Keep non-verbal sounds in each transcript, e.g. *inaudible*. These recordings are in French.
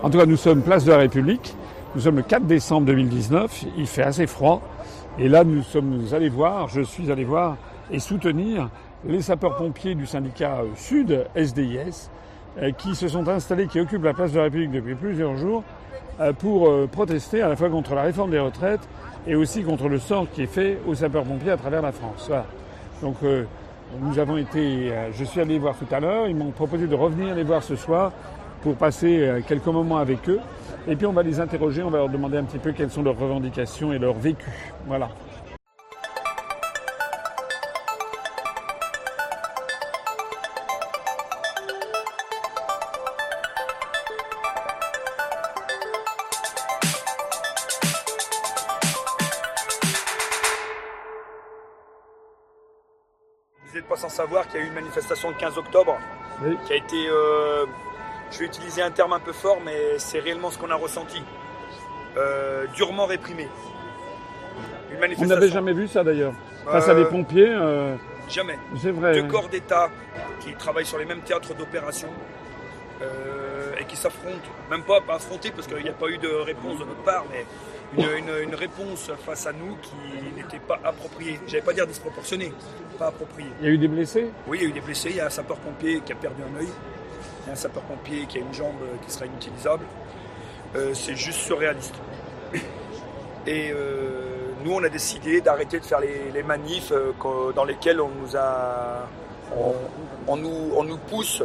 En tout cas, nous sommes place de la République. Nous sommes le 4 décembre 2019. Il fait assez froid. Et là, nous sommes allés voir, je suis allé voir et soutenir les sapeurs-pompiers du syndicat Sud, SDIS, euh, qui se sont installés, qui occupent la place de la République depuis plusieurs jours euh, pour euh, protester à la fois contre la réforme des retraites et aussi contre le sort qui est fait aux sapeurs-pompiers à travers la France. Donc nous avons été, je suis allé voir tout à l'heure, ils m'ont proposé de revenir les voir ce soir pour passer quelques moments avec eux. Et puis on va les interroger, on va leur demander un petit peu quelles sont leurs revendications et leur vécu. Voilà. Vous n'êtes pas sans savoir qu'il y a eu une manifestation le 15 octobre qui a été, euh, je vais utiliser un terme un peu fort, mais c'est réellement ce qu'on a ressenti. Euh, durement réprimé. On n'avait jamais vu ça d'ailleurs. Face à des euh, pompiers. Jamais. C'est vrai. Deux corps d'État qui travaillent sur les mêmes théâtres d'opération et qui s'affrontent. Même pas, pas affronter parce qu'il n'y a pas eu de réponse de notre part, mais une, réponse face à nous qui n'était pas appropriée. J'allais pas dire disproportionnée, pas appropriée. Il y a eu des blessés? Oui, il y a eu des blessés. Il y a un sapeur-pompier qui a perdu un œil. Un sapeur-pompier qui a une jambe qui sera inutilisable. Euh, c'est juste surréaliste. Et euh, nous, on a décidé d'arrêter de faire les, manifs euh, dans lesquels on nous on, nous, pousse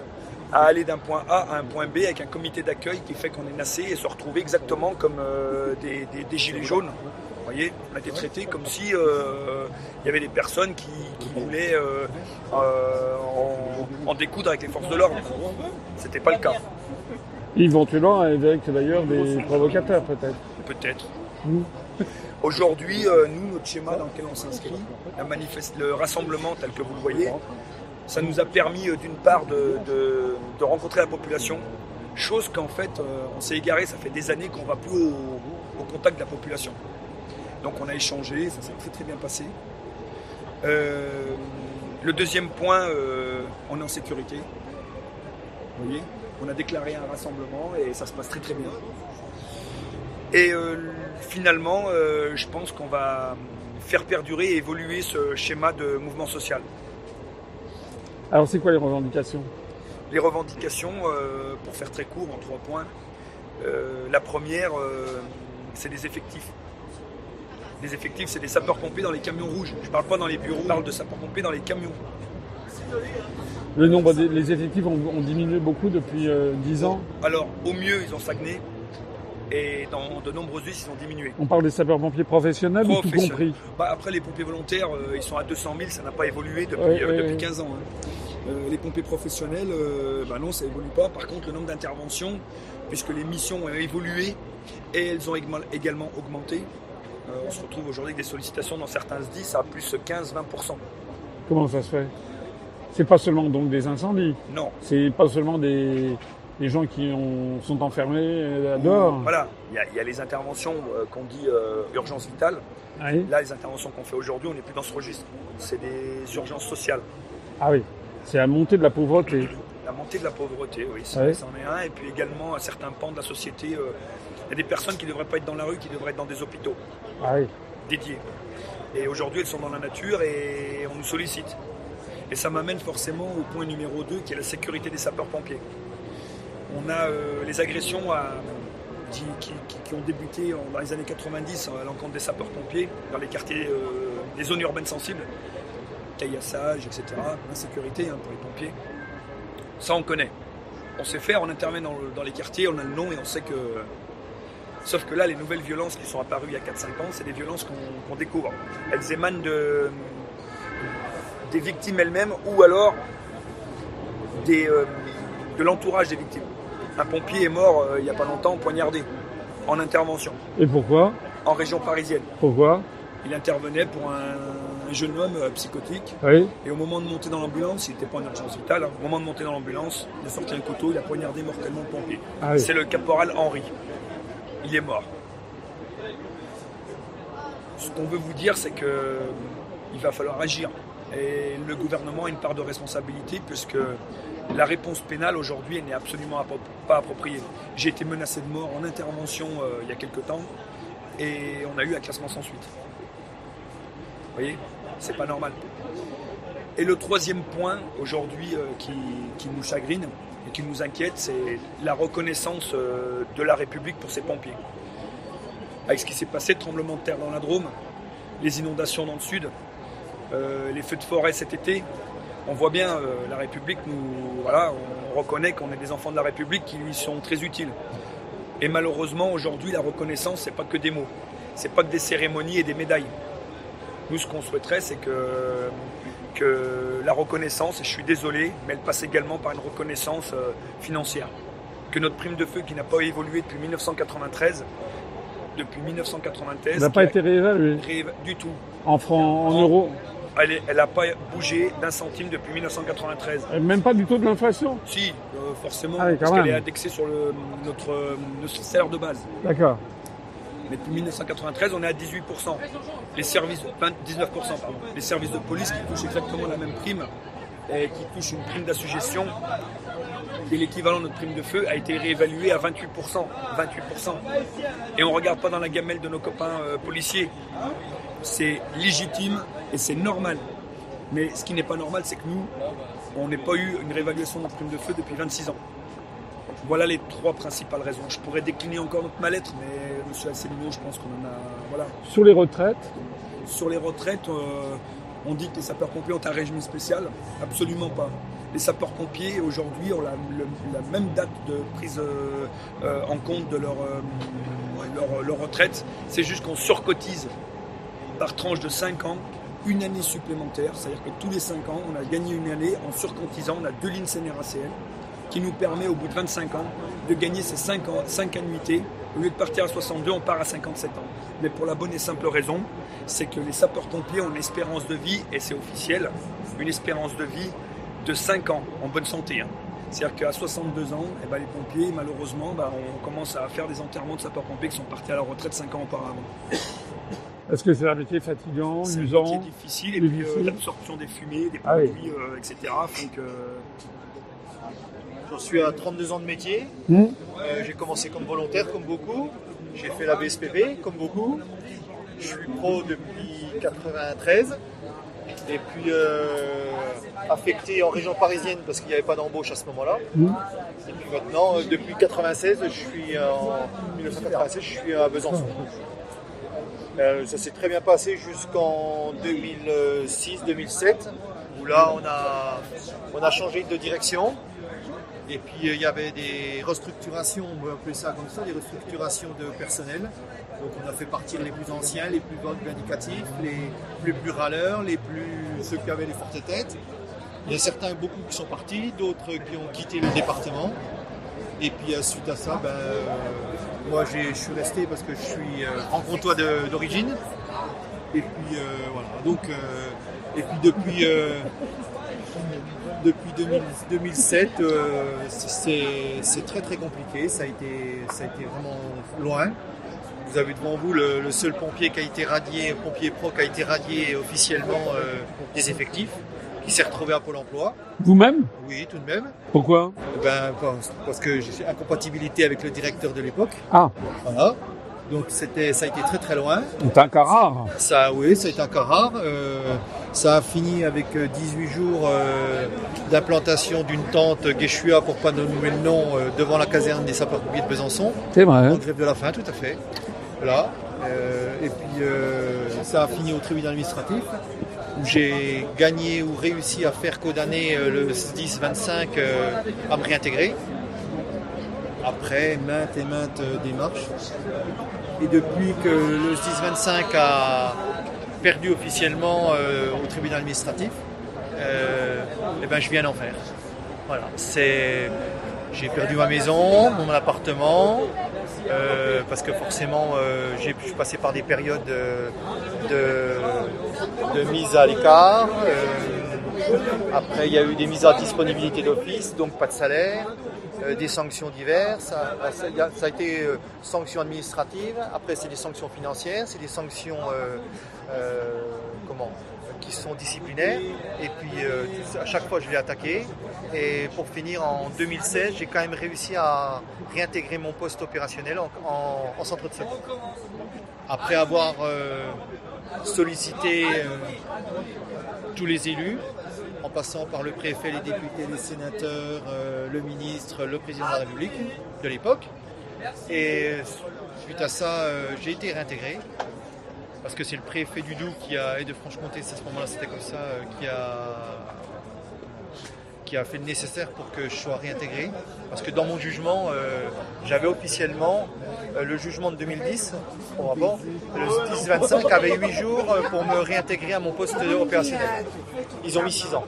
à aller d'un point A à un point B avec un comité d'accueil qui fait qu'on est nassé et se retrouver exactement comme euh, des, gilets jaunes. Vous voyez, on a été traités comme si euh, il y avait des personnes qui, voulaient euh, en, découdre avec les forces de l'ordre. C'était pas le cas. Éventuellement avec d'ailleurs des provocateurs peut-être. Peut-être. Aujourd'hui, nous, notre schéma dans lequel on s'inscrit, le rassemblement tel que vous le voyez, ça nous a permis euh, d'une part de, rencontrer la population, chose qu'en fait euh, on s'est égaré, ça fait des années qu'on ne va plus au, contact de la population. Donc on a échangé, ça s'est très très bien passé. Euh, le deuxième point, on est en sécurité. Vous voyez On a déclaré un rassemblement et ça se passe très très bien. Et finalement, je pense qu'on va faire perdurer et évoluer ce schéma de mouvement social. Alors c'est quoi les revendications? Les revendications, euh, pour faire très court, en trois points. Euh, la première, euh, c'est les effectifs. Les effectifs, c'est des sapeurs-pompiers dans les camions rouges. Je ne parle pas dans les bureaux, je parle de sapeurs-pompiers dans les camions. Le nombre des effectifs ont, diminué beaucoup depuis 10 ans Alors, au mieux, ils ont stagné. Et dans de nombreuses villes, ils ont diminué. On parle des sapeurs-pompiers professionnels ou tout compris bah, Après, les pompiers volontaires, ils sont à 200 000, ça n'a pas évolué depuis, 15 ans. Hein. Euh, les pompiers professionnels, euh, bah non, ça évolue pas. Par contre, le nombre d'interventions, puisque les missions ont évolué et elles ont également augmenté, euh, on se retrouve aujourd'hui avec des sollicitations dans certains SDIS à plus 15-20%. Comment ça se fait? C'est pas seulement donc des incendies? Non. C'est pas seulement des, gens qui sont enfermés dehors Voilà, il y, a les interventions qu'on dit urgence vitale. Là, les interventions qu'on fait aujourd'hui, on n'est plus dans ce registre. C'est des urgences sociales. Ah oui. C'est la montée de la pauvreté. La montée de la pauvreté, oui, c'en est un. Et puis également, à certains pans de la société, euh, il y a des personnes qui ne devraient pas être dans la rue, qui devraient être dans des hôpitaux ah dédiés. Et aujourd'hui, elles sont dans la nature et on nous sollicite. Et ça m'amène forcément au point numéro 2, qui est la sécurité des sapeurs-pompiers. On a euh, les agressions qui, ont débuté dans les années 90 à l'encontre des sapeurs-pompiers dans les quartiers, des euh, zones urbaines sensibles caillassage, etc. L'insécurité hein, pour les pompiers. Ça, on connaît. On sait faire, on intervient dans, les quartiers, on a le nom et on sait que. Sauf que là, les nouvelles violences qui sont apparues il y a 4-5 ans, c'est des violences qu'on découvre. Elles émanent de, des victimes elles-mêmes ou alors des, euh, de l'entourage des victimes. Un pompier est mort euh, il n'y a pas longtemps, poignardé, en intervention. Et pourquoi? En région parisienne. Pourquoi? Il intervenait pour un jeune homme euh, psychotique. Et au moment de monter dans l'ambulance, il n'était pas en urgence vitale, hein. au moment de monter dans l'ambulance, il a sorti un couteau, il a poignardé mortellement le pompier. Ah C'est le caporal Henri. Il est mort. Ce qu'on veut vous dire, c'est qu'il va falloir agir. Et le gouvernement a une part de responsabilité puisque La réponse pénale aujourd'hui n'est absolument pas appropriée. J'ai été menacé de mort en intervention euh, il y a quelques temps et on a eu un classement sans suite. Vous voyez, c'est pas normal. Et le troisième point aujourd'hui euh, qui, nous chagrine et qui nous inquiète, c'est la reconnaissance euh, de la République pour ses pompiers. Avec ce qui s'est passé, le tremblement de terre dans la Drôme, les inondations dans le sud, euh, les feux de forêt cet été, on voit bien la République nous voilà, on reconnaît qu'on est des enfants de la République qui lui sont très utiles. Et malheureusement aujourd'hui la reconnaissance c'est pas que des mots, c'est pas que des cérémonies et des médailles. Nous ce qu'on souhaiterait c'est que que la reconnaissance, et je suis désolé, mais elle passe également par une reconnaissance euh, financière. Que notre prime de feu, qui n'a pas évolué depuis 1993, depuis 1993, n'a pas été réévaluée du tout. En francs, en, euros Elle n'a pas bougé d'un centime depuis 1993. Et même pas du tout de l'inflation Si, euh, forcément, ah parce qu'elle est indexée sur le, notre, notre salaire de base. D'accord. Mais depuis 1993, on est à 18%. Les services, 19%, pardon. Les services de police qui touchent exactement la même prime et qui touchent une prime d'assuggestion et l'équivalent de notre prime de feu a été réévalué à 28%. 28%. Et on ne regarde pas dans la gamelle de nos copains euh, policiers. C'est légitime et c'est normal. Mais ce qui n'est pas normal, c'est que nous, on n'ait pas eu une réévaluation de notre prime de feu depuis 26 ans. Voilà les trois principales raisons. Je pourrais décliner encore notre mal-être, mais M. Asselineau, je pense qu'on en a. Voilà. Sur les retraites Sur les retraites, euh, on dit que les sapeurs-pompiers ont un régime spécial. Absolument pas. Les sapeurs-pompiers, aujourd'hui, ont la, même date de prise euh, euh, en compte de leur, leur, retraite. C'est juste qu'on surcotise par tranche de 5 ans une année supplémentaire. C'est-à-dire que tous les 5 ans, on a gagné une année en surcotisant. On a deux lignes CNRACL qui nous permet au bout de 25 ans de gagner ces 5, ans, 5 annuités. Au lieu de partir à 62, on part à 57 ans. Mais pour la bonne et simple raison, c'est que les sapeurs-pompiers ont une espérance de vie, et c'est officiel, une espérance de vie de 5 ans en bonne santé. Hein. C'est-à-dire qu'à 62 ans, eh ben, les pompiers, malheureusement, ben, on commence à faire des enterrements de sapeurs-pompiers qui sont partis à la retraite 5 ans auparavant. Est-ce que c'est un métier fatigant, usant C'est difficile, et puis euh, l'absorption des fumées, des ah produits, euh, etc. Donc, J'en suis à 32 ans de métier. Hmm. Euh, j'ai commencé comme volontaire, comme beaucoup. J'ai fait la BSPB, comme beaucoup. Je suis pro depuis 93. Et puis euh, affecté en région parisienne parce qu'il n'y avait pas d'embauche à ce moment-là. Hmm. Et puis maintenant, euh, depuis 96, je suis en 1996, je suis à Besançon. ça s'est très bien passé jusqu'en 2006-2007 où là on a, on a changé de direction. Et puis euh, il y avait des restructurations, on peut appeler ça comme ça, des restructurations de personnel. Donc on a fait partir les plus anciens, les plus vindicatifs, les, plus râleurs, les plus ceux qui avaient les fortes têtes. Il y a certains, beaucoup qui sont partis, d'autres qui ont quitté le département. Et puis euh, suite à ça, ben, euh, moi je suis resté parce que je suis franc-comtois d'origine. Et puis voilà. Donc, et puis depuis depuis 2007, euh, c'est très très compliqué. Ça a, été, ça a été vraiment loin. Vous avez devant vous le, seul pompier qui a été radié, pompier pro qui a été radié officiellement euh, des effectifs, qui s'est retrouvé à Pôle emploi. Vous-même Oui, tout de même. Pourquoi ben, Parce que j'ai incompatibilité avec le directeur de l'époque. Ah Voilà. Donc c'était, ça a été très très loin. C'est un cas rare. Ça, oui, ça a été un cas rare. Euh, ça a fini avec 18 euh, jours euh, d'implantation d'une tente Guéchua, pour pas nommer le nom, devant la caserne des sapeurs-pompiers de Besançon. C'est vrai. En grève de la faim, tout à fait. Voilà. et puis ça a fini au tribunal administratif où j'ai gagné ou réussi à faire condamner le 10-25 à me réintégrer après maintes et maintes démarches. Et depuis que le 10-25 a perdu officiellement euh, au tribunal administratif, euh, eh ben, je viens d'en faire. Voilà, c'est, j'ai perdu ma maison, mon appartement, euh, parce que forcément j'ai pu passer par des périodes de, de mise à l'écart. après, il y a eu des mises à disponibilité d'office, donc pas de salaire. Euh, des sanctions diverses. Ça, a, été euh, sanctions administratives, après c'est des sanctions financières, c'est des sanctions euh, comment qui sont disciplinaires. Et puis à chaque fois, je l'ai attaqué. Et pour finir, en 2016, j'ai quand même réussi à réintégrer mon poste opérationnel en, centre de secours. Après avoir sollicité tous les élus, passant par le préfet, les députés, les sénateurs, le ministre, le président de la République de l'époque. Et suite à ça, j'ai été réintégré parce que c'est le préfet du Doubs qui a, et de Franche-Comté, à ce moment-là c'était comme ça, euh, qui a, qui a fait le nécessaire pour que je sois réintégré. Parce que dans mon jugement, euh, j'avais officiellement euh, le jugement de 2010, pour rapport, le 10-25 avait 8 jours pour me réintégrer à mon poste opérationnel. Ils ont mis 6 ans.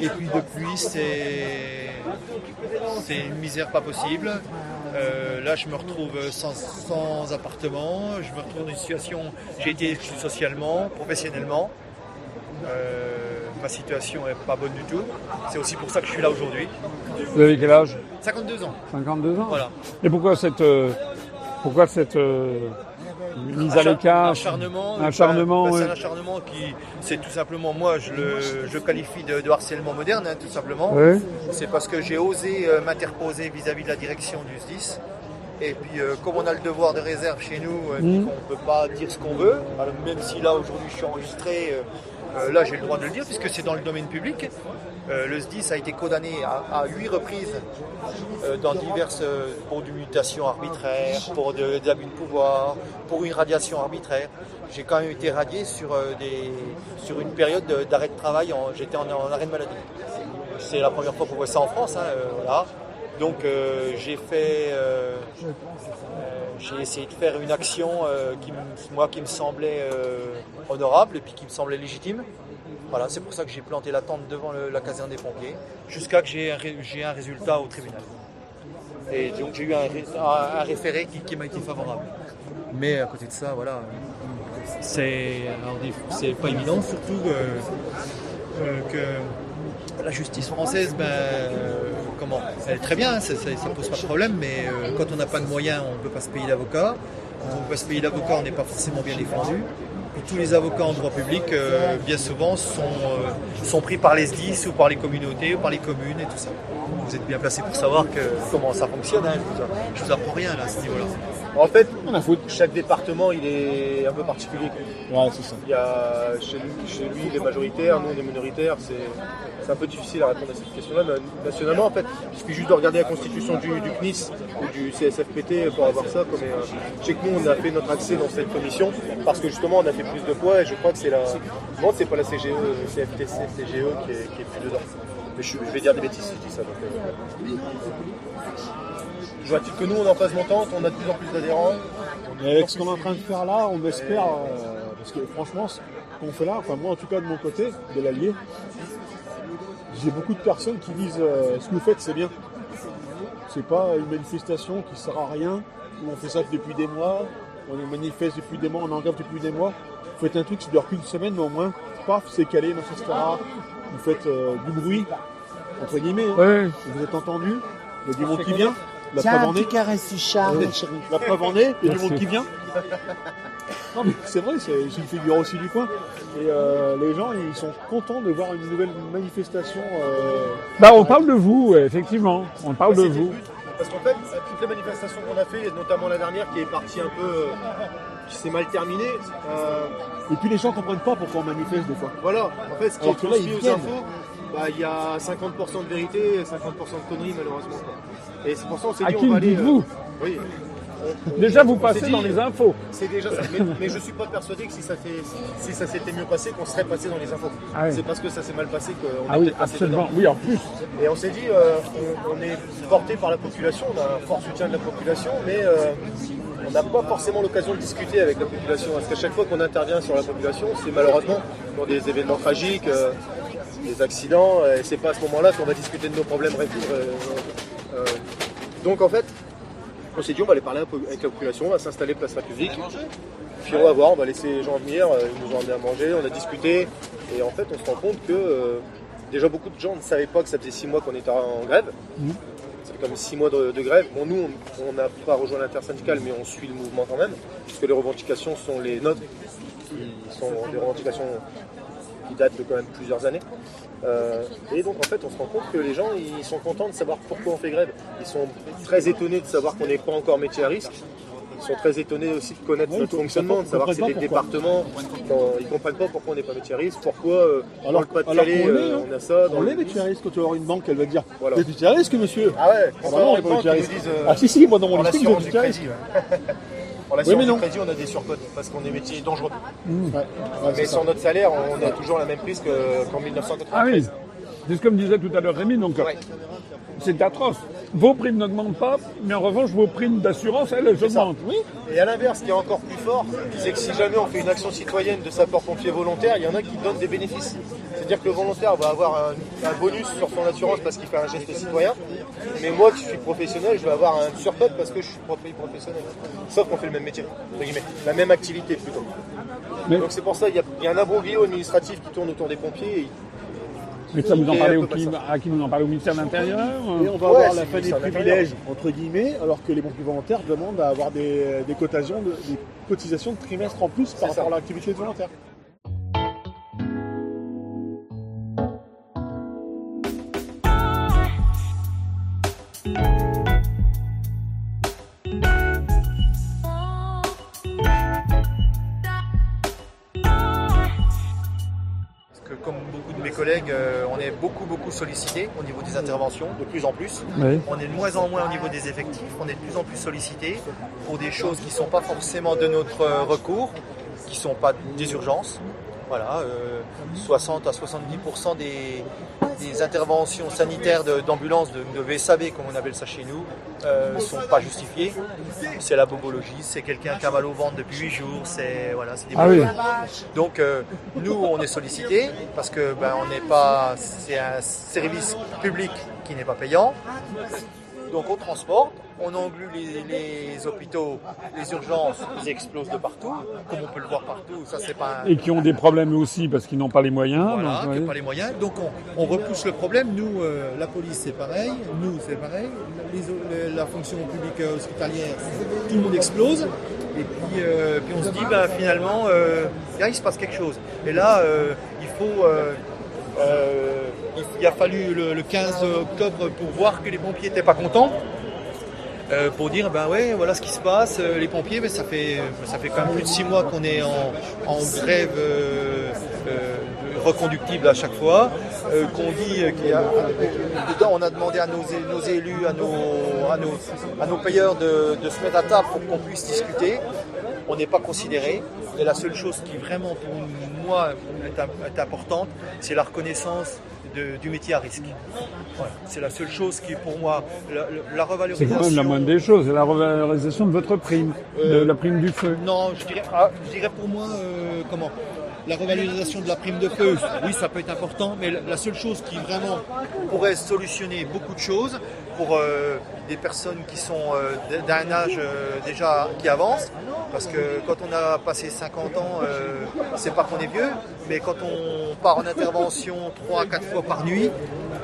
Et puis depuis, c'est une misère pas possible. Euh, là, je me retrouve sans, appartement, je me retrouve dans une situation, j'ai été exclu socialement, professionnellement. Euh, ma situation n'est pas bonne du tout. C'est aussi pour ça que je suis là aujourd'hui. Vous avez quel âge? 52 ans. 52 ans? Voilà. Et pourquoi cette, euh, pourquoi cette mise à l'écart acharnement, un acharnement C'est un acharnement qui, c'est tout simplement, moi, je le je qualifie de, harcèlement moderne, hein, tout simplement. C'est parce que j'ai osé euh, m'interposer vis-à-vis de la direction du SDIS. Et puis, euh, comme on a le devoir de réserve chez nous, on mmh. on ne peut pas dire ce qu'on veut, même si là, aujourd'hui, je suis enregistré, euh, là, j'ai le droit de le dire, puisque c'est dans le domaine public. Euh, le SDIS a été condamné à, huit reprises euh, dans diverses pour de mutation arbitraire, pour de, abus de pouvoir, pour une radiation arbitraire. J'ai quand même été radié sur, des, sur une période d'arrêt de travail. J'étais en, arrêt de maladie. C'est la première fois qu'on voit ça en France. Hein, Donc j'ai fait essayé de faire une action qui, qui me semblait honorable et puis qui me semblait légitime. Voilà, c'est pour ça que j'ai planté la tente devant la caserne des pompiers, jusqu'à que j'ai un, résultat au tribunal. Et donc j'ai eu un, référé qui, m'a été favorable. Mais à côté de ça, voilà, c'est pas évident, surtout euh, que la justice française, ben, comment Elle est très bien, ça, ne pose pas de problème, mais euh, quand on n'a pas de moyens, on ne peut pas se payer d'avocat. Quand on ne peut pas se payer d'avocat, on n'est pas forcément bien défendu tous les avocats en droit public, euh, bien souvent, sont, euh, sont pris par les SDIS ou par les communautés ou par les communes et tout ça. Vous êtes bien placé pour savoir comment ça fonctionne. Hein, je, vous, apprends rien là, à ce niveau-là. En fait, chaque département, il est un peu particulier. Ouais, c'est ça. Il y a chez lui, chez lui les majoritaires, nous, les minoritaires. C'est un peu difficile à répondre à cette question-là. nationalement, en fait, il suffit juste de regarder la constitution du, CNIS ou du CSFPT pour avoir ça. Comme, euh, je sais que nous, on a fait notre accès dans cette commission parce que justement, on a fait plus de poids et je crois que c'est la. Non, c'est pas la CGE, le CFTC, CGE qui est, qui est plus dedans. Mais je, vais dire des bêtises si je dis ça. Donc, euh, je vois que nous, on est en phase montante, on a de plus en plus d'adhérents. avec ce qu'on est en train de faire là, on espère, euh, parce que franchement, ce qu'on fait là, enfin moi en tout cas de mon côté, de l'Allier, j'ai beaucoup de personnes qui disent euh, ce que vous faites c'est bien. C'est pas une manifestation qui sert à rien, on fait ça depuis des mois, on manifeste depuis des mois, on engage depuis des mois. Vous faites un truc qui dure qu'une semaine, mais au moins, paf, c'est calé, etc. Vous faites euh, du bruit, entre guillemets. Hein. Vous êtes entendu, il y a du monde qui vient. La Tiens, preuve en est. caresse Charles, La preuve en est, il y a du monde qui vient. *laughs* Non mais c'est vrai, c'est une figure aussi du coin. Et euh, les gens, ils sont contents de voir une nouvelle manifestation. Euh... Bah, on parle de vous, effectivement. On parle de vous. Parce qu'en fait, toutes les manifestations qu'on a fait, notamment la dernière qui est partie un peu, euh, qui s'est mal terminée. Euh, et puis les gens comprennent pas pourquoi on manifeste des fois. Voilà. En fait, ce qui est transmis aux infos, bah, il y a 50% de vérité et 50% de conneries malheureusement. Et c'est pour ça qu'on s'est dit on va aller. Vous euh, oui. *laughs* Déjà, vous passez dans les infos. C'est déjà ça. Mais, je ne suis pas persuadé que si ça, fait, si ça s'était mieux passé, qu'on serait passé dans les infos. Ah c'est parce que ça s'est mal passé qu'on ah oui, absolument. Oui, en plus. Et on s'est dit, euh, on, est porté par la population, on a un fort soutien de la population, mais euh, on n'a pas forcément l'occasion de discuter avec la population. Parce qu'à chaque fois qu'on intervient sur la population, c'est malheureusement dans des événements tragiques, euh, des accidents, et c'est pas à ce moment-là qu'on va discuter de nos problèmes. donc en fait, on s'est dit on va aller parler un peu avec la population, on va s'installer place République. Puis on va voir, on va laisser les gens venir, euh, ils nous ont amené à manger, on a discuté. Et en fait on se rend compte que euh, déjà beaucoup de gens ne savaient pas que ça faisait six mois qu'on était en grève. Mmh. Ça fait comme six mois de, grève. Bon nous on n'a pas rejoint l'intersyndicale mais on suit le mouvement quand même, puisque les revendications sont les nôtres qui sont des revendications qui datent de quand même plusieurs années. Euh, et donc en fait, on se rend compte que les gens, ils sont contents de savoir pourquoi on fait grève. Ils sont très étonnés de savoir qu'on n'est pas encore métier à risque. Ils sont très étonnés aussi de connaître Ouais, notre fonctionnement, de savoir que c'est des départements. Ils comprennent pas pourquoi on n'est pas métier à risque, pourquoi euh, dans Alors- le Pas-de-Calais, euh, hein. on a ça. Dans On est métier à risque quand tu vas avoir une banque, elle va te dire Voilà. Êtes métier à risque, monsieur Ah ouais, Ah bah non, on est pas métier à risque. Ah si, si, moi dans mon listing, métier à risque. *laughs* En l'assurance mais du non. crédit, on a des surcotes parce qu'on est métier dangereux. Ouais, ouais, Mais ça. sur notre salaire, on a toujours la même prise que- qu'en 1993. Ah oui, c'est ce que me disait tout à l'heure Rémi, donc Ouais. C'est atroce. Vos primes n'augmentent pas, mais en revanche, vos primes d'assurance, elles, elles augmentent. Oui. Et à l'inverse, ce qui est encore plus fort, c'est que si jamais on fait une action citoyenne de sapeur-pompier volontaire, il y en a qui donnent des bénéfices. C'est-à-dire que le volontaire va avoir un, un bonus sur son assurance parce qu'il fait un geste citoyen, mais moi qui suis professionnel, je vais avoir un surcote parce que je suis prof- professionnel. Sauf qu'on fait le même métier, la même activité plutôt. Mais- Donc c'est pour ça qu'il y, a- il y a un abroglio administratif qui tourne autour des pompiers. et Mais ça vous en Et parlez au qui, à qui vous en parlez au ministère de l'Intérieur Et on va Ouais, avoir la fin des privilèges, entre guillemets, alors que les pompiers volontaires demandent à avoir des, des cotations, de- des cotisations de trimestre en plus par ça. rapport à l'activité de volontaire. Beaucoup beaucoup sollicité au niveau des interventions, de plus en plus. Oui. On est de moins en moins au niveau des effectifs, on est de plus en plus sollicité pour des choses qui ne sont pas forcément de notre euh, recours, qui ne sont pas des urgences. Voilà, euh, 60 à 70% des, des interventions sanitaires de- d'ambulance, de, de VSAV comme on appelle ça chez nous, ne sont pas justifiées. C'est la bobologie, c'est quelqu'un qui a mal au ventre depuis 8 jours, c'est voilà, c'est des Ah oui. donc euh, nous, on est sollicité parce que ben, on n'est pas, c'est un service public qui n'est pas payant. Donc on transporte, on englue les, les hôpitaux, les urgences, ils explosent de partout, comme on peut le voir partout. Ça c'est pas un- Et qui ont des problèmes aussi parce qu'ils n'ont pas les moyens. voilà, donc, ouais. pas les moyens. Donc on, on repousse le problème. Nous, euh, la police c'est pareil, nous c'est pareil, Les- les- la fonction publique euh, hospitalière, tout le monde explose. Et puis, euh, puis on se dit, ben, finalement, euh, là, il se passe quelque chose. Et là, il faut... euh, il- a fallu le, le 15 octobre pour voir que les pompiers n'étaient pas contents. Euh, pour dire ben ouais voilà ce qui se passe Euh, les pompiers ça fait ça fait quand même plus de six mois qu'on est en, en grève reconductible à chaque fois qu'on a dedans on a demandé à nos, élus à nos à nos payeurs de se mettre à table pour qu'on puisse discuter on n'est pas considéré et la seule chose qui vraiment pour moi est, im- est importante c'est la reconnaissance de- du métier à risque Voilà. c'est la seule chose qui pour moi la, la- la C'est revalorisation quand même la moindre des choses, la revalorisation de votre prime, de Euh, la prime du feu. Non, je dirais, ah, je dirais pour moi, euh, comment La revalorisation de la prime de feu, oui, ça peut être important, mais la seule chose qui vraiment pourrait solutionner beaucoup de choses pour euh, des personnes qui sont euh, d'un âge euh, déjà qui avance, parce que quand on a passé 50 ans, c'est pas qu'on est vieux, mais quand on part en intervention 3 à 4 fois par nuit,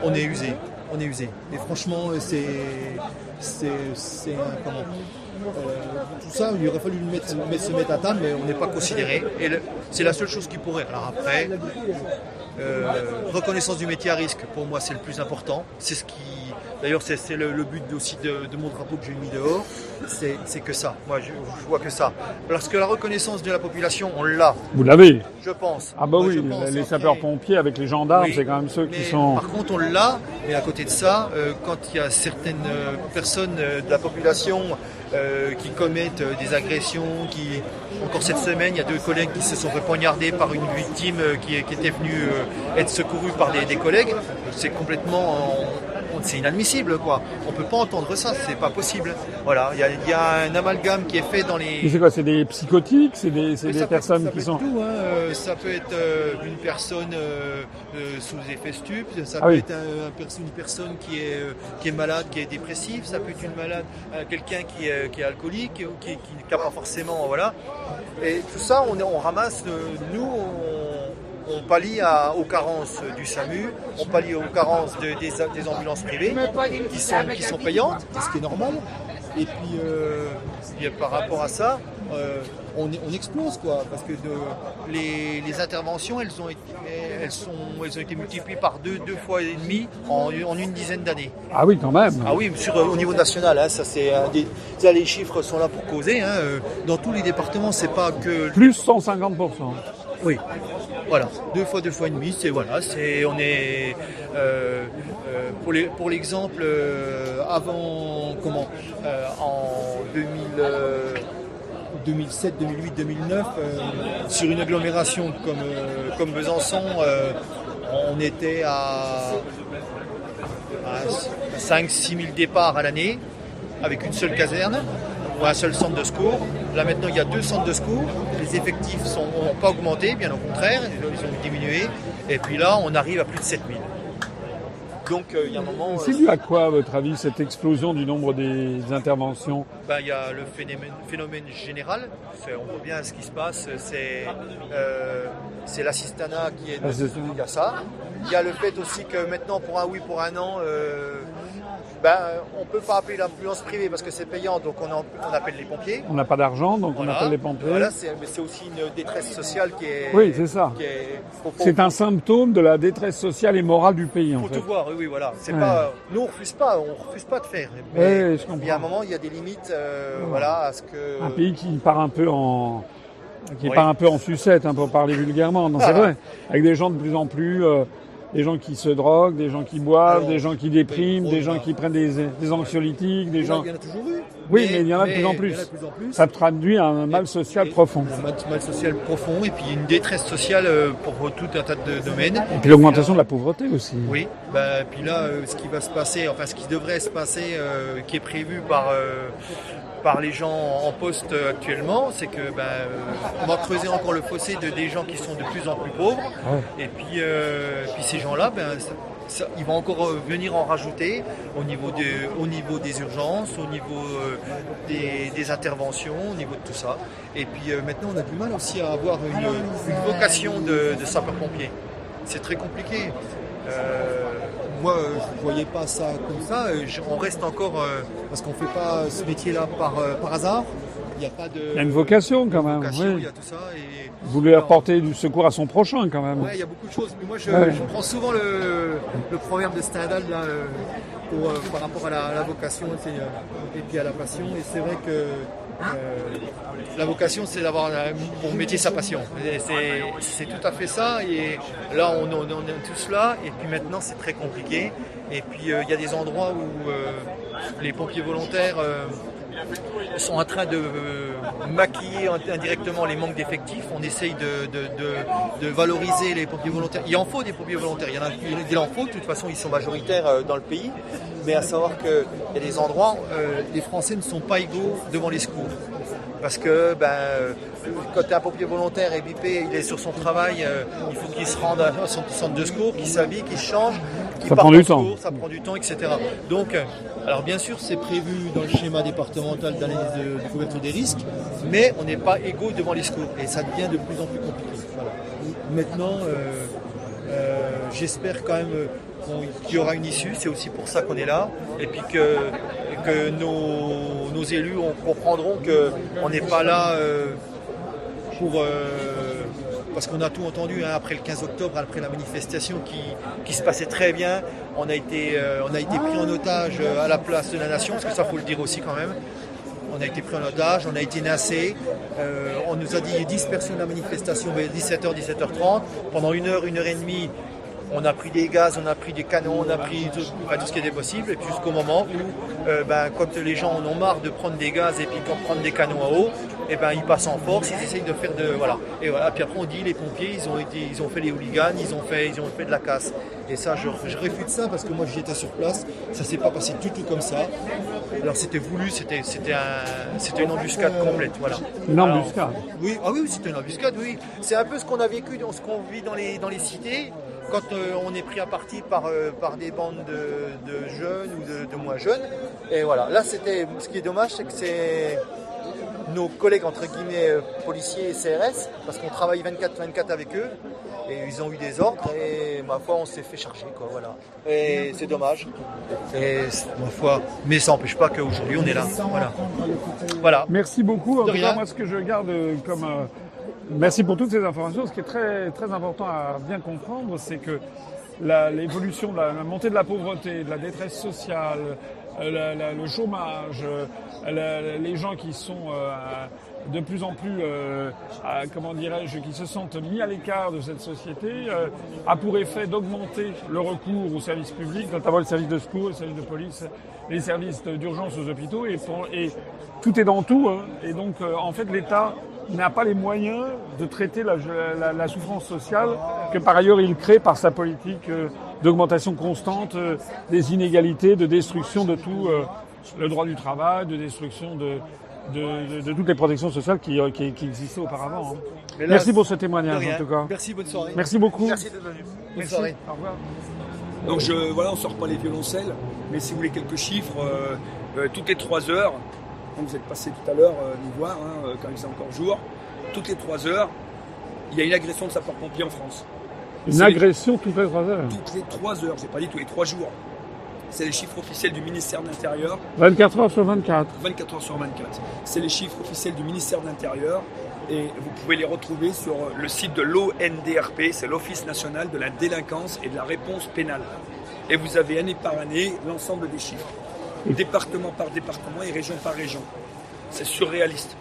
on est usé. On est usé. Et franchement, c'est. Tout ça, il aurait fallu mettre, se mettre à table, mais on n'est pas considéré. Et c'est la seule chose qui pourrait. Alors après, reconnaissance du métier à risque, pour moi, c'est le plus important. C'est ce qui, d'ailleurs, c'est le, le but aussi de, de mon drapeau que j'ai mis dehors. C'est c'est que ça. Moi, je, je vois que ça. Parce que la reconnaissance de la population, on l'a, Vous l'avez je pense. Ah bah Moi, oui, pense. les sapeurs-pompiers avec les gendarmes, oui, c'est quand même ceux qui sont... Par contre, on l'a, mais à côté de ça, euh, quand il y a certaines euh, personnes euh, de la population euh, qui commettent des agressions, qui encore cette semaine, il y a deux collègues qui se sont fait poignarder par une victime qui, qui était venue euh, être secourue par des, des collègues. C'est complètement, c'est inadmissible quoi. On peut pas entendre ça, c'est pas possible. Voilà, il y a, il y a un amalgame qui est fait dans les. C'est quoi C'est des psychotiques C'est des, des peut personnes ça qui sont... tout, hein. Euh, ça peut être euh, une personne euh, euh, sous effet stup, ça Ah peut oui. être un- une personne qui est, qui est malade, qui est dépressive, ça peut être une malade, quelqu'un qui est, qui est alcoolique, ou qui n'a pas forcément, voilà. Et tout ça, on, on ramasse, nous, on, on pallie à- aux carences du SAMU, on pallie aux carences de- des, des ambulances privées, qui sont, qui sont payantes, ce qui est normal. Et puis, euh, et par rapport à ça, euh, on, on explose quoi, parce que de- les, les interventions, elles ont, été, elles, sont, elles ont été multipliées par deux, deux fois et demi en, en une dizaine d'années. Ah oui, quand même. Ah oui, sur, au niveau national, hein, ça c'est un des, ça, les chiffres sont là pour causer. hein, euh, dans tous les départements, c'est pas que Plus 150%. oui, voilà, deux fois, deux fois et demi, c'est voilà, c'est on est euh, euh, pour l'exemple euh, avant comment en 2000, euh, 2007, 2008, 2009 euh, sur une agglomération comme comme Besançon, on était à, à 5-6 000 départs à l'année avec une seule caserne un seul centre de secours. Là maintenant il y a deux centres de secours. Les effectifs n'ont pas augmenté, bien au contraire, ils ont diminué. Et puis là on arrive à plus de 7000. Donc euh, il y a un moment, C'est euh, dû à quoi, à votre avis, cette explosion du nombre des interventions? Ben, il y a le phénomène, phénomène général. On voit bien ce qui se passe. C'est euh, l'assistanat qui est. L'assistanat. Il y a ça. Il y a le fait aussi que maintenant pour un oui pour un an. euh, ben, on peut pas appeler l'ambulance privée parce que c'est payant, donc on, en- on appelle les pompiers. On n'a pas d'argent, donc on appelle les pompiers. Voilà, c'est mais c'est aussi une détresse sociale qui est. Oui, c'est ça. qui est- faut- faut- C'est un symptôme de la détresse sociale et morale du pays, en faut fait. tout voir, oui, oui, voilà. C'est Ouais. pas, nous on refuse pas, on refuse pas de faire. Mais comprends. il y a un moment, il y a des limites, euh, voilà, à ce que. Un pays qui part un peu en qui Oui. part un peu en sucette, hein, pour parler vulgairement. Non, c'est vrai. Avec des gens de plus en plus, euh, des gens qui se droguent, des gens qui boivent, Alors, des gens qui dépriment, des gens qui prennent des, des anxiolytiques, des gens. il y en a toujours eu. Oui, mais il y en a de plus en plus. plus en plus. Ça traduit un mal social Et- profond. Un mal, social profond et puis une détresse sociale euh, pour tout un tas de domaines. Et puis l'augmentation de la pauvreté aussi. Oui, bah, puis là, euh, ce qui va se passer, enfin ce qui devrait se passer, euh, qui est prévu par, euh, par les gens en poste actuellement, c'est que ben, euh, on va creuser encore le fossé de des gens qui sont de plus en plus pauvres. Ouais. Et puis, euh, puis ces gens-là, ben, ça- ça- ils vont encore euh, venir en rajouter au niveau, de, au niveau des urgences, au niveau euh, des, des interventions, au niveau de tout ça. Et puis euh, maintenant, on a du mal aussi à avoir une, une vocation de, de sapeur-pompier. C'est très compliqué. Euh, moi, euh, je ne voyais pas ça comme ça. Euh, On reste encore, euh, parce qu'on ne fait pas ce métier-là par, par hasard. Il n'y a pas de Il y a une vocation quand même. vocation, oui. il y a tout ça. Et, Vous voulez apporter du secours à son prochain quand même. Ouais, il y a beaucoup de choses. Mais moi, je, Ouais. je prends souvent le, le proverbe de Stendhal là, pour, par rapport à la, à la vocation euh, et puis à la passion. Et c'est vrai que la vocation, c'est d'avoir euh, pour métier sa passion. C'est, tout à fait ça. Et là, on, on- on est tous là. Et puis maintenant, c'est très compliqué. Et puis, euh, il y a des endroits où euh, les pompiers volontaires euh, sont en train de euh, maquiller indirectement les manques d'effectifs. On essaye de, valoriser les pompiers volontaires. Il en faut des pompiers volontaires. Il, en faut. De toute façon, ils sont majoritaires euh, dans le pays. Mais à savoir qu'il y a des endroits, euh, les Français ne sont pas égaux devant les secours. Parce que ben, euh, quand tu es un pompier volontaire et bipé, il est sur son travail, euh, il faut qu'il se rende à son centre de secours, qu'il s'habille, qu'il change, qu'il Ça prend du temps. secours, ça prend du temps, etc. Donc, euh, alors bien sûr, c'est prévu dans le schéma départemental d'analyse de, de couverture des risques, mais on n'est pas égaux devant les secours et ça devient de plus en plus compliqué. Voilà. Maintenant, euh, euh, j'espère quand même qu'il y aura une issue, c'est aussi pour ça qu'on est là, et puis que, que nos, nos élus on- comprendront qu'on n'est pas là euh, pour... euh, parce qu'on a tout entendu hein, après le 15 octobre, après la manifestation qui, qui se passait très bien. On a été, euh, on a été pris en otage à la place de la nation, parce que ça faut le dire aussi quand même. On a été pris en otage, on a été nassé. On nous a dit dispersion de la manifestation vers 17h, 17h30. Pendant une heure, une heure et demie, on a pris des gaz, on a pris des canons, on a pris tout, ce qui était possible. Et puis jusqu'au moment où, euh, ben, quand les gens en ont marre de prendre des gaz et puis de prendre des canons à eau, et ben, ils passent en force, ils essayent de faire de. Voilà. Et voilà. Puis après, on dit les pompiers, ils ont, été, ils ont fait les hooligans, ils ont fait, ils ont fait de la casse. Et ça, je, je réfute ça parce que moi, j'étais sur place. Ça s'est pas passé du tout comme ça. Alors, c'était voulu, c'était, c'était, un, c'était une embuscade complète. Voilà. Une embuscade. oui, ah oui, c'était une embuscade, oui. C'est un peu ce qu'on a vécu, dans ce qu'on vit dans les, dans les cités, quand euh, on est pris à partie par, euh, par des bandes de, de jeunes ou de, de moins jeunes. Et voilà, là, c'était. Ce qui est dommage, c'est que c'est nos collègues, entre guillemets, euh, policiers et CRS, parce qu'on travaille 24-24 avec eux. Et ils ont eu des ordres et ma foi, on s'est fait charger, quoi, voilà. Et c'est dommage. Et ma foi, mais ça n'empêche pas qu'aujourd'hui on est là. Voilà. Voilà. Merci beaucoup. En tout cas, moi, ce que je garde comme. euh, merci pour toutes ces informations. Ce qui est très, très important à bien comprendre, c'est que l'évolution, la, la montée de la pauvreté, de la détresse sociale, euh, la- le chômage, euh, les gens qui sont euh, de plus en plus, euh, comment dirais-je, qui se sentent mis à l'écart de cette société, euh, a pour effet d'augmenter le recours aux services publics, notamment les services de secours, les services de police, les services d'urgence aux hôpitaux, et, et tout est dans tout. hein. Et donc, euh, en fait, l'État n'a pas les moyens de traiter la, la- la souffrance sociale que par ailleurs il crée par sa politique euh, d'augmentation constante euh, des inégalités, de destruction de tout euh, le droit du travail, de destruction de, de, de- de toutes les protections sociales qui, qui- qui existaient auparavant. hein. Là, Merci pour ce témoignage en tout cas. Merci, bonne soirée. Merci beaucoup. Merci d'être venu. Bonne Merci. soirée. Au revoir. Donc je, voilà, on sort pas les violoncelles, mais si vous voulez quelques chiffres, euh, euh, toutes les 3 heures, donc vous êtes passé tout à l'heure euh, nous voir hein, euh, quand il faisait encore jour, toutes les 3 heures, il y a une agression de sapeurs-pompiers en France. Une C'est- agression toutes les trois heures. Toutes les 3 heures, j'ai pas dit tous les 3 jours. C'est les chiffres officiels du ministère de l'Intérieur, 24 heures sur 24. 24 heures sur 24. C'est les chiffres officiels du ministère de l'Intérieur et vous pouvez les retrouver sur le site de l'ONDRP, c'est l'Office national de la délinquance et de la réponse pénale. Et vous avez année par année l'ensemble des chiffres, département par département et région par région. C'est surréaliste.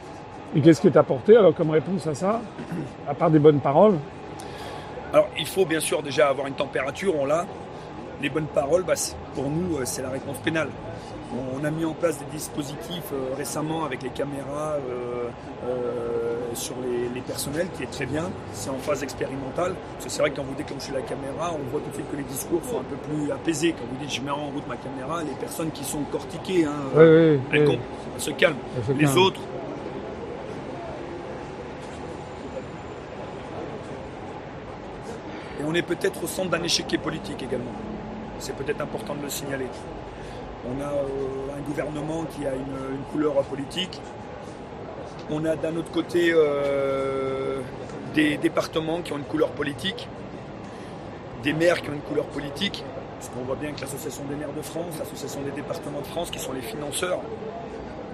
Et qu'est-ce que tu as apporté alors comme réponse à ça À part des bonnes paroles? Alors il faut bien sûr déjà avoir une température, on l'a. Les bonnes paroles, bah, pour nous, euh, c'est la réponse pénale. On a mis en place des dispositifs euh, récemment avec les caméras euh, euh, sur les, les personnels, qui est très bien. C'est en phase expérimentale. Parce que c'est vrai que quand vous déclenchez la caméra, on voit tout de suite que les discours sont un peu plus apaisés. Quand vous dites je mets en route ma caméra, les personnes qui sont cortiquées, hein, Oui, oui. elles oui. elles se calment. Elles se Les calment. autres, Et on est peut-être au centre d'un échiquier politique également. C'est peut-être important de le signaler. On a euh, un gouvernement qui a une, couleur politique. On a d'un autre côté euh, des départements qui ont une couleur politique, des maires qui ont une couleur politique, parce qu'on voit bien que l'Association des maires de France, l'Association des départements de France, qui sont les financeurs,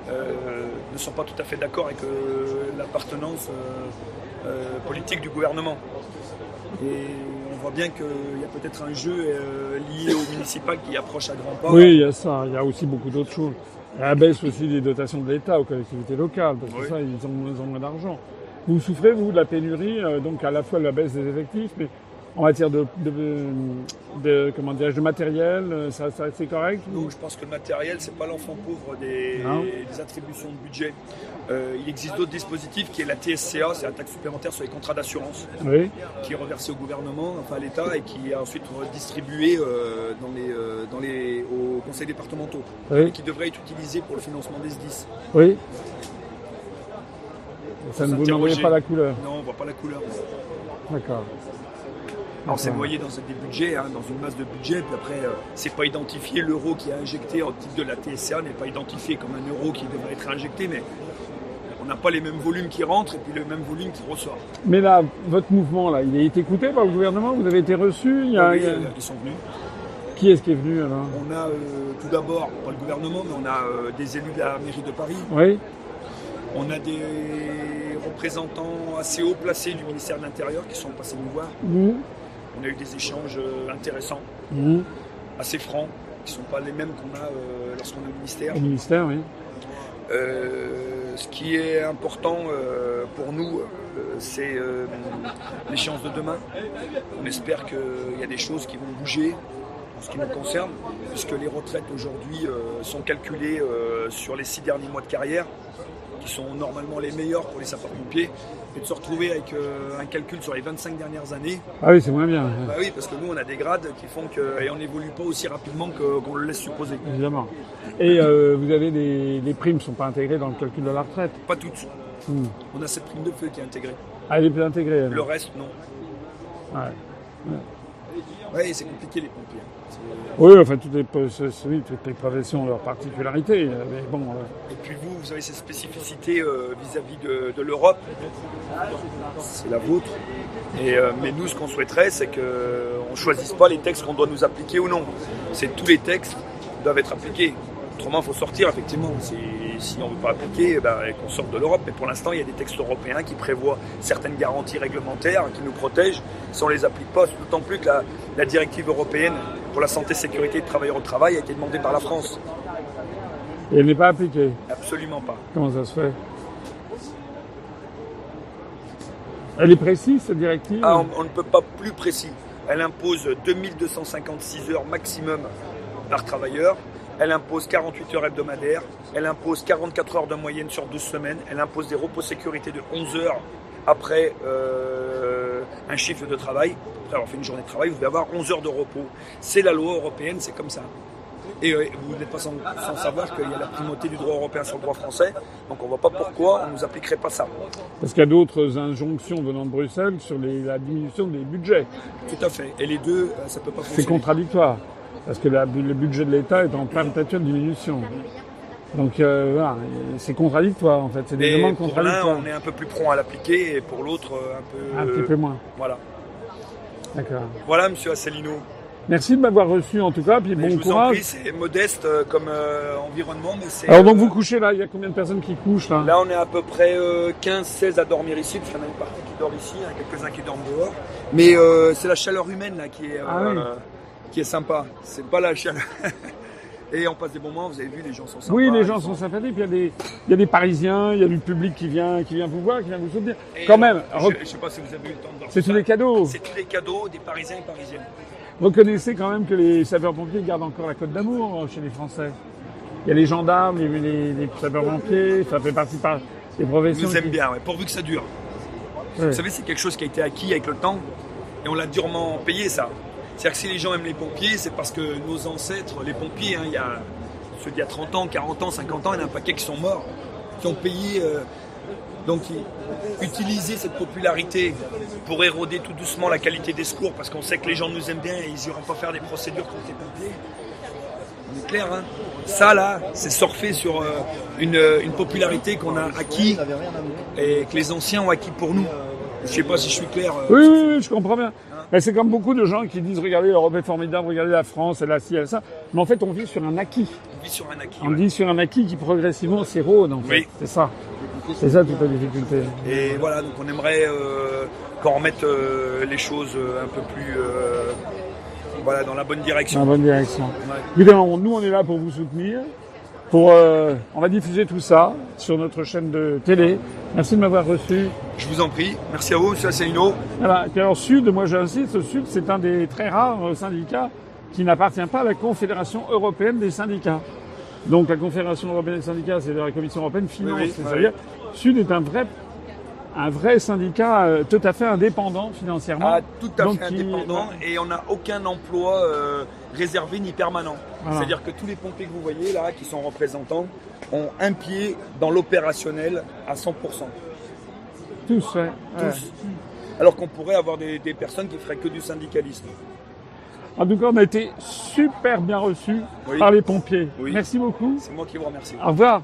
euh, ne sont pas tout à fait d'accord avec l'appartenance politique du gouvernement. Voit bien qu'il y a peut-être un jeu euh, lié au municipal qui approche à grands pas. Oui, il y a ça. Il y a aussi beaucoup d'autres choses. La baisse aussi des dotations de l'État aux collectivités locales, parce que Oui. ça, ils ont, ils ont moins d'argent. Vous souffrez, vous, de la pénurie, euh, donc à la fois de la baisse des effectifs, mais en matière de, de, de- comment de matériel, euh, ça, ça c'est correct Nous, je pense que le matériel, c'est pas l'enfant pauvre des, Non. des attributions de budget. Euh, il existe d'autres dispositifs qui est la TSCA, c'est la taxe supplémentaire sur les contrats d'assurance, Oui. qui est reversée au gouvernement, enfin à l'État, et qui est ensuite distribuée euh, dans les, euh, dans les, aux conseils départementaux, Oui. qui devrait être utilisée pour le financement des SDIS. Oui. Ça ne vous n'envoyez pas la couleur. Non, on voit pas la couleur. D'accord. Alors c'est noyé dans des budgets, hein, dans une masse de budget, puis après euh, c'est pas identifié, l'euro qui est injecté en titre de la TSA n'est pas identifié comme un euro qui devrait être injecté, mais on n'a pas les mêmes volumes qui rentrent et puis le même volume qui ressort. Mais là, votre mouvement, là, il a été écouté par le gouvernement? Vous avez été reçu? Il y a, Oui, euh, Ils sont venus. Qui est-ce qui est venu alors? On a euh, tout d'abord, pas le gouvernement, mais on a euh, des élus de la mairie de Paris, Oui. on a des représentants assez haut placés du ministère de l'Intérieur qui sont passés nous voir. Mmh. On a eu des échanges euh, intéressants, Mmh. assez francs, qui ne sont pas les mêmes qu'on a euh, lorsqu'on est au ministère. Au ministère, oui. Euh, ce qui est important euh, pour nous, c'est l'échéance de demain. On espère qu'il y a des choses qui vont bouger en ce qui nous concerne, puisque les retraites aujourd'hui sont calculées sur les six derniers mois de carrière, qui sont normalement les meilleurs pour les sapeurs-pompiers, et de se retrouver avec euh, un calcul sur les 25 dernières années. Ah oui, c'est moins bien, Bah oui, parce que nous, on a des grades qui font que, et on n'évolue pas aussi rapidement qu'on le laisse supposer. évidemment. Et euh, vous avez des les primes ne sont pas intégrées dans le calcul de la retraite? Pas toutes. Mmh. On a cette prime de feu qui est intégrée. Ah, elle est plus intégrée. elle. Le reste, non. Ouais. Oui, c'est compliqué les pompiers. Oui, enfin toutes les, toutes professions ont leurs particularités. Mais bon, euh, Et puis vous, vous avez cette spécificité euh, vis-à-vis de, de l'Europe. C'est la vôtre. Et, euh, mais nous, ce qu'on souhaiterait, c'est qu'on ne choisisse pas les textes qu'on doit nous appliquer ou non. C'est tous les textes doivent être appliqués. Autrement, il faut sortir, effectivement. Si, on ne veut pas appliquer, eh ben, qu'on sorte de l'Europe. Mais pour l'instant, il y a des textes européens qui prévoient certaines garanties réglementaires qui nous protègent. Si on ne les applique pas, d'autant plus que la, la directive européenne pour la santé et sécurité des travailleurs au travail a été demandée par la France. Et elle n'est pas appliquée. Absolument pas. Comment ça se fait? Elle est précise, cette directive? Ah, on, on ne peut pas plus précis. Elle impose 2256 heures maximum par travailleur. Elle impose 48 heures hebdomadaires. Elle impose 44 heures de moyenne sur 12 semaines. Elle impose des repos sécurité de 11 heures après euh, un chiffre de travail. Après avoir fait une journée de travail, vous devez avoir 11 heures de repos. C'est la loi européenne, c'est comme ça. Et euh, vous n'êtes pas sans, sans savoir qu'il y a la primauté du droit européen sur le droit français. Donc on ne voit pas pourquoi on ne nous appliquerait pas ça. Parce qu'il y a d'autres injonctions venant de Bruxelles sur les- la diminution des budgets. Tout à fait. Et les deux, euh, ça peut pas C'est fonctionner. contradictoire. Parce que la- le budget de l'État est en perpétuelle diminution. Donc euh, voilà, c'est contradictoire en fait. C'est des Et demandes pour l'un, contradictoires. on est un peu plus prompt à l'appliquer et pour l'autre, euh, un peu. Un petit peu moins. Voilà. D'accord. Voilà, monsieur Asselineau. Merci de m'avoir reçu en tout cas, puis Mais bon je vous en courage. prie, c'est modeste euh, comme euh, environnement, mais c'est. Alors donc vous couchez là, il y a combien de personnes qui couchent là? Là, on est à peu près 15-16 à dormir ici, parce qu'il y en a une partie qui dort ici, il y en a quelques-uns qui dorment dehors. Mais c'est la chaleur humaine là qui est, Ah oui. Qui est sympa. C'est pas la chaleur. *laughs* Et on passe des bons moments, vous avez vu, les gens sont sympas. Oui, les ils gens sont sympathiques, il y, a des, il y a des Parisiens, il y a du public qui vient, qui vient vous voir, qui vient vous soutenir. Et, Quand même, Je, sais pas si vous avez eu le temps de voir c'est tous les cadeaux. C'est tous les cadeaux des Parisiens et Parisiennes. Reconnaissez quand même que les sapeurs-pompiers gardent encore la cote d'amour euh, chez les Français. Il y a les gendarmes, les, les, les sapeurs-pompiers, ça fait partie par des Ils professions. nous aiment qui- bien, ouais, pourvu que ça dure. Ouais. Vous savez, c'est quelque chose qui a été acquis avec le temps et on l'a durement payé ça. C'est-à-dire que si les gens aiment les pompiers, c'est parce que nos ancêtres, les pompiers, hein, il y a ceux d'il y a 30 ans, 40 ans, 50 ans, il y en a un paquet qui sont morts, qui ont payé. euh, donc, utiliser cette popularité pour éroder tout doucement la qualité des secours, parce qu'on sait que les gens nous aiment bien et ils n'iront pas faire des procédures contre les pompiers. On est clair, hein Ça, là, c'est surfer sur euh, une, popularité qu'on a acquis et que les anciens ont acquis pour nous. Je sais pas si je suis clair. euh, Oui, oui, oui, je comprends bien. Mais c'est comme beaucoup de gens qui disent regardez l'Europe est formidable, regardez la France, elle a ci, elle a ça. Mais en fait, on vit sur un acquis. On vit sur un acquis. On ouais. vit sur un acquis qui progressivement s'érode, en fait. Oui. C'est ça. C'est ça toute la difficulté. Et voilà, donc on aimerait euh, qu'on remette euh, les choses euh, un peu plus euh, voilà, dans la bonne Dans direction. la bonne direction. Ouais. Évidemment, nous, on est là pour vous soutenir. Pour, euh, on va diffuser tout ça sur notre chaîne de télé. Merci de m'avoir reçu. Je vous en prie. Merci à vous, monsieur Asselineau. Voilà. Et puis alors, Sud, moi j'insiste, Sud, c'est un des très rares euh, syndicats qui n'appartient pas à la Confédération européenne des syndicats. Donc la Confédération européenne des syndicats, c'est la Commission européenne finance. Oui, oui, C'est-à-dire, Sud est un vrai, un vrai syndicat euh, tout à fait indépendant financièrement. Ah, tout à Donc, fait indépendant et on n'a aucun emploi euh, réservé ni permanent. Voilà. C'est-à-dire que tous les pompiers que vous voyez là, qui sont représentants, ont un pied dans l'opérationnel à 100%. Tous, ouais. Ouais. Tous. Alors qu'on pourrait avoir des, des personnes qui feraient que du syndicalisme. En tout cas, on a été super bien reçus Oui. par les pompiers. Oui. Merci beaucoup. C'est moi qui vous remercie. Au revoir.